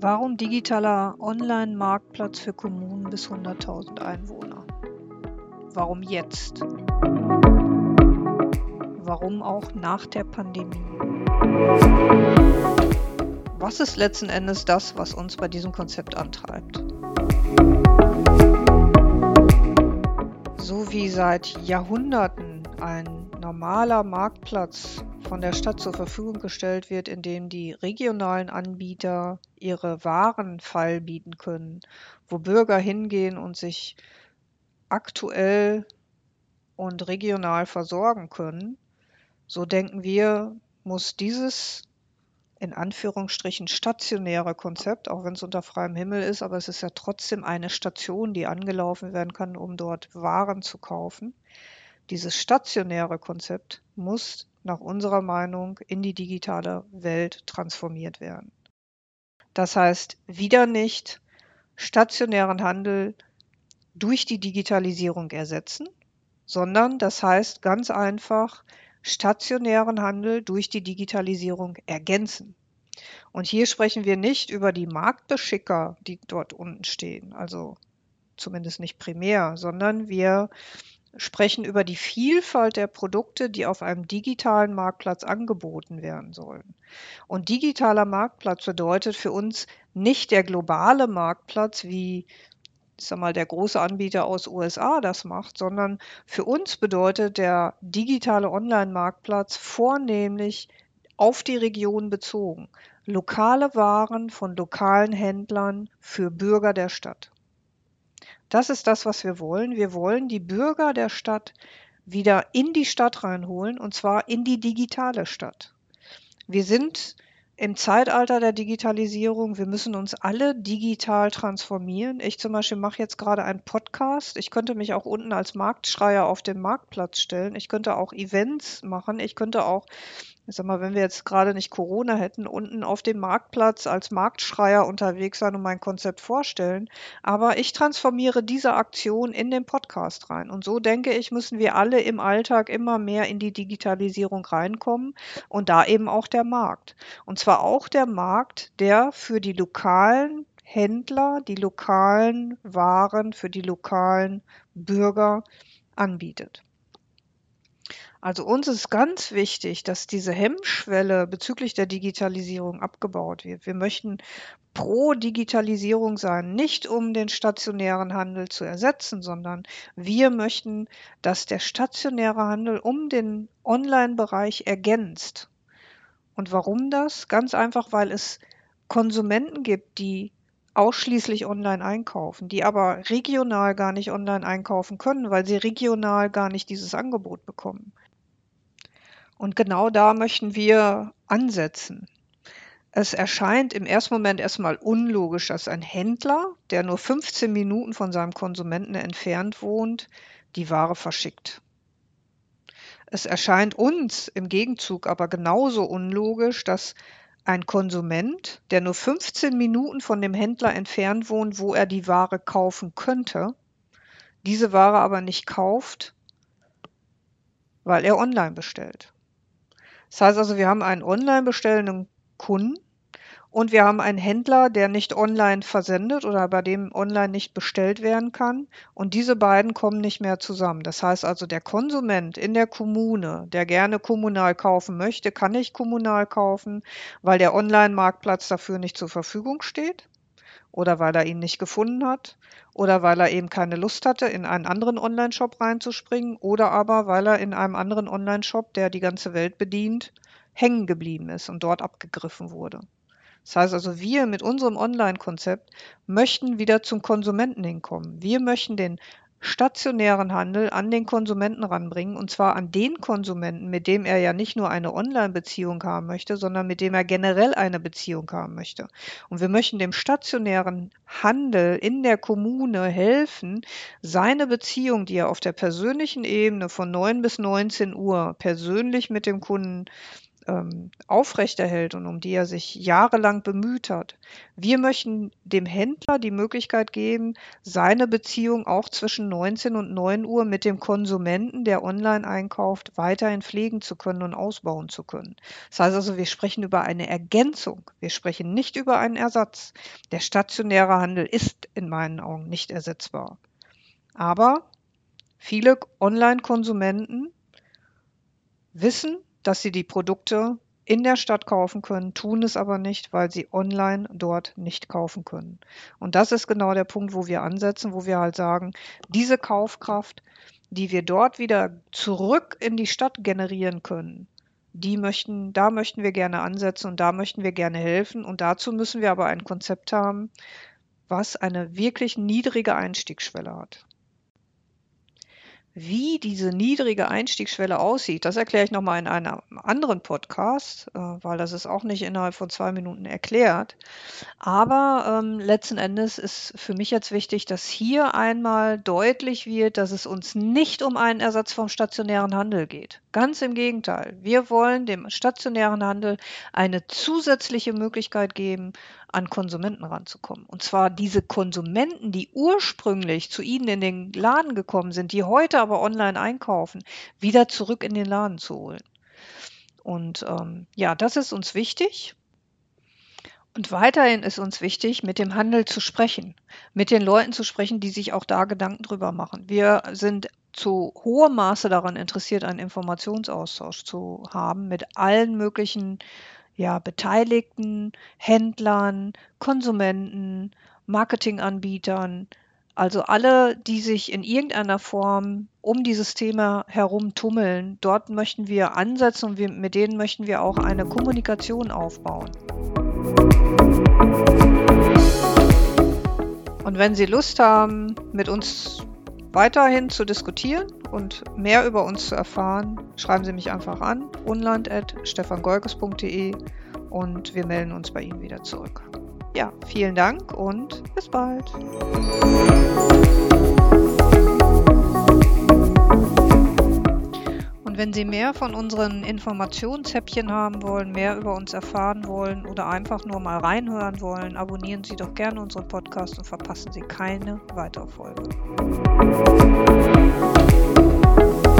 Warum digitaler Online-Marktplatz für Kommunen bis 100.000 Einwohner? Warum jetzt? Warum auch nach der Pandemie? Was ist letzten Endes das, was uns bei diesem Konzept antreibt? So wie seit Jahrhunderten ein normaler Marktplatz von der Stadt zur Verfügung gestellt wird, in dem die regionalen Anbieter ihre Waren feilbieten können, wo Bürger hingehen und sich aktuell und regional versorgen können, so denken wir, muss dieses in Anführungsstrichen stationäre Konzept, auch wenn es unter freiem Himmel ist, aber es ist ja trotzdem eine Station, die angelaufen werden kann, um dort Waren zu kaufen. Dieses stationäre Konzept muss nach unserer Meinung in die digitale Welt transformiert werden. Das heißt, wieder nicht stationären Handel durch die Digitalisierung ersetzen, sondern das heißt ganz einfach stationären Handel durch die Digitalisierung ergänzen. Und hier sprechen wir nicht über die Marktbeschicker, die dort unten stehen, also zumindest nicht primär, sondern wir sprechen über die Vielfalt der Produkte, die auf einem digitalen Marktplatz angeboten werden sollen. Und digitaler Marktplatz bedeutet für uns nicht der globale Marktplatz, wie ich sag mal, der große Anbieter aus USA das macht, sondern für uns bedeutet der digitale Online-Marktplatz vornehmlich auf die Region bezogen. Lokale Waren von lokalen Händlern für Bürger der Stadt. Das ist das, was wir wollen. Wir wollen die Bürger der Stadt wieder in die Stadt reinholen und zwar in die digitale Stadt. Wir sind im Zeitalter der Digitalisierung, wir müssen uns alle digital transformieren. Ich zum Beispiel mache jetzt gerade einen Podcast. Ich könnte mich auch unten als Marktschreier auf den Marktplatz stellen. Ich könnte auch Events machen. Ich könnte auch ich sag mal, wenn wir jetzt gerade nicht Corona hätten, unten auf dem Marktplatz als Marktschreier unterwegs sein und mein Konzept vorstellen. Aber ich transformiere diese Aktion in den Podcast rein. Und so denke ich, müssen wir alle im Alltag immer mehr in die Digitalisierung reinkommen und da eben auch der Markt. Und zwar auch der Markt, der für die lokalen Händler, die lokalen Waren, für die lokalen Bürger anbietet. Also uns ist ganz wichtig, dass diese Hemmschwelle bezüglich der Digitalisierung abgebaut wird. Wir möchten pro Digitalisierung sein, nicht um den stationären Handel zu ersetzen, sondern wir möchten, dass der stationäre Handel um den Online-Bereich ergänzt. Und warum das? Ganz einfach, weil es Konsumenten gibt, die ausschließlich online einkaufen, die aber regional gar nicht online einkaufen können, weil sie regional gar nicht dieses Angebot bekommen. Und genau da möchten wir ansetzen. Es erscheint im ersten Moment erstmal unlogisch, dass ein Händler, der nur 15 Minuten von seinem Konsumenten entfernt wohnt, die Ware verschickt. Es erscheint uns im Gegenzug aber genauso unlogisch, dass ein Konsument, der nur 15 Minuten von dem Händler entfernt wohnt, wo er die Ware kaufen könnte, diese Ware aber nicht kauft, weil er online bestellt. Das heißt also, wir haben einen online bestellenden Kunden und wir haben einen Händler, der nicht online versendet oder bei dem online nicht bestellt werden kann. Und diese beiden kommen nicht mehr zusammen. Das heißt also, der Konsument in der Kommune, der gerne kommunal kaufen möchte, kann nicht kommunal kaufen, weil der Online-Marktplatz dafür nicht zur Verfügung steht oder weil er ihn nicht gefunden hat oder weil er eben keine Lust hatte, in einen anderen Online-Shop reinzuspringen oder aber weil er in einem anderen Online-Shop, der die ganze Welt bedient, hängen geblieben ist und dort abgegriffen wurde. Das heißt also, wir mit unserem Online-Konzept möchten wieder zum Konsumenten hinkommen. Wir möchten den stationären Handel an den Konsumenten ranbringen und zwar an den Konsumenten, mit dem er ja nicht nur eine Online-Beziehung haben möchte, sondern mit dem er generell eine Beziehung haben möchte. Und wir möchten dem stationären Handel in der Kommune helfen, seine Beziehung, die er auf der persönlichen Ebene von 9 bis 19 Uhr persönlich mit dem Kunden ähm, aufrechterhält und um die er sich jahrelang bemüht hat. Wir möchten dem Händler die Möglichkeit geben, seine Beziehung auch zwischen 19 und 9 Uhr mit dem Konsumenten, der online einkauft, weiterhin pflegen zu können und ausbauen zu können. Das heißt also, wir sprechen über eine Ergänzung. Wir sprechen nicht über einen Ersatz. Der stationäre Handel ist in meinen Augen nicht ersetzbar. Aber viele Online-Konsumenten wissen, dass sie die Produkte in der Stadt kaufen können, tun es aber nicht, weil sie online dort nicht kaufen können. Und das ist genau der Punkt, wo wir ansetzen, wo wir halt sagen, diese Kaufkraft, die wir dort wieder zurück in die Stadt generieren können, die möchten, da möchten wir gerne ansetzen und da möchten wir gerne helfen. Und dazu müssen wir aber ein Konzept haben, was eine wirklich niedrige Einstiegsschwelle hat. Wie diese niedrige Einstiegsschwelle aussieht, das erkläre ich nochmal in einem anderen Podcast, äh, weil das ist auch nicht innerhalb von zwei Minuten erklärt. Aber ähm, letzten Endes ist für mich jetzt wichtig, dass hier einmal deutlich wird, dass es uns nicht um einen Ersatz vom stationären Handel geht. Ganz im Gegenteil. Wir wollen dem stationären Handel eine zusätzliche Möglichkeit geben, an Konsumenten ranzukommen. Und zwar diese Konsumenten, die ursprünglich zu Ihnen in den Laden gekommen sind, die heute aber online einkaufen, wieder zurück in den Laden zu holen. Und ähm, ja, das ist uns wichtig. Und weiterhin ist uns wichtig, mit dem Handel zu sprechen, mit den Leuten zu sprechen, die sich auch da Gedanken drüber machen. Wir sind zu hohem Maße daran interessiert, einen Informationsaustausch zu haben mit allen möglichen ja, Beteiligten, Händlern, Konsumenten, Marketinganbietern, also alle, die sich in irgendeiner Form um dieses Thema herum tummeln, dort möchten wir ansetzen und wir, mit denen möchten wir auch eine Kommunikation aufbauen. Und wenn Sie Lust haben, mit uns weiterhin zu diskutieren und mehr über uns zu erfahren, schreiben Sie mich einfach an, unland.stefangolkes.de und wir melden uns bei Ihnen wieder zurück. Ja, vielen Dank und bis bald. Und wenn Sie mehr von unseren Informationshäppchen haben wollen, mehr über uns erfahren wollen oder einfach nur mal reinhören wollen, abonnieren Sie doch gerne unseren Podcast und verpassen Sie keine weitere Folge. Thank you.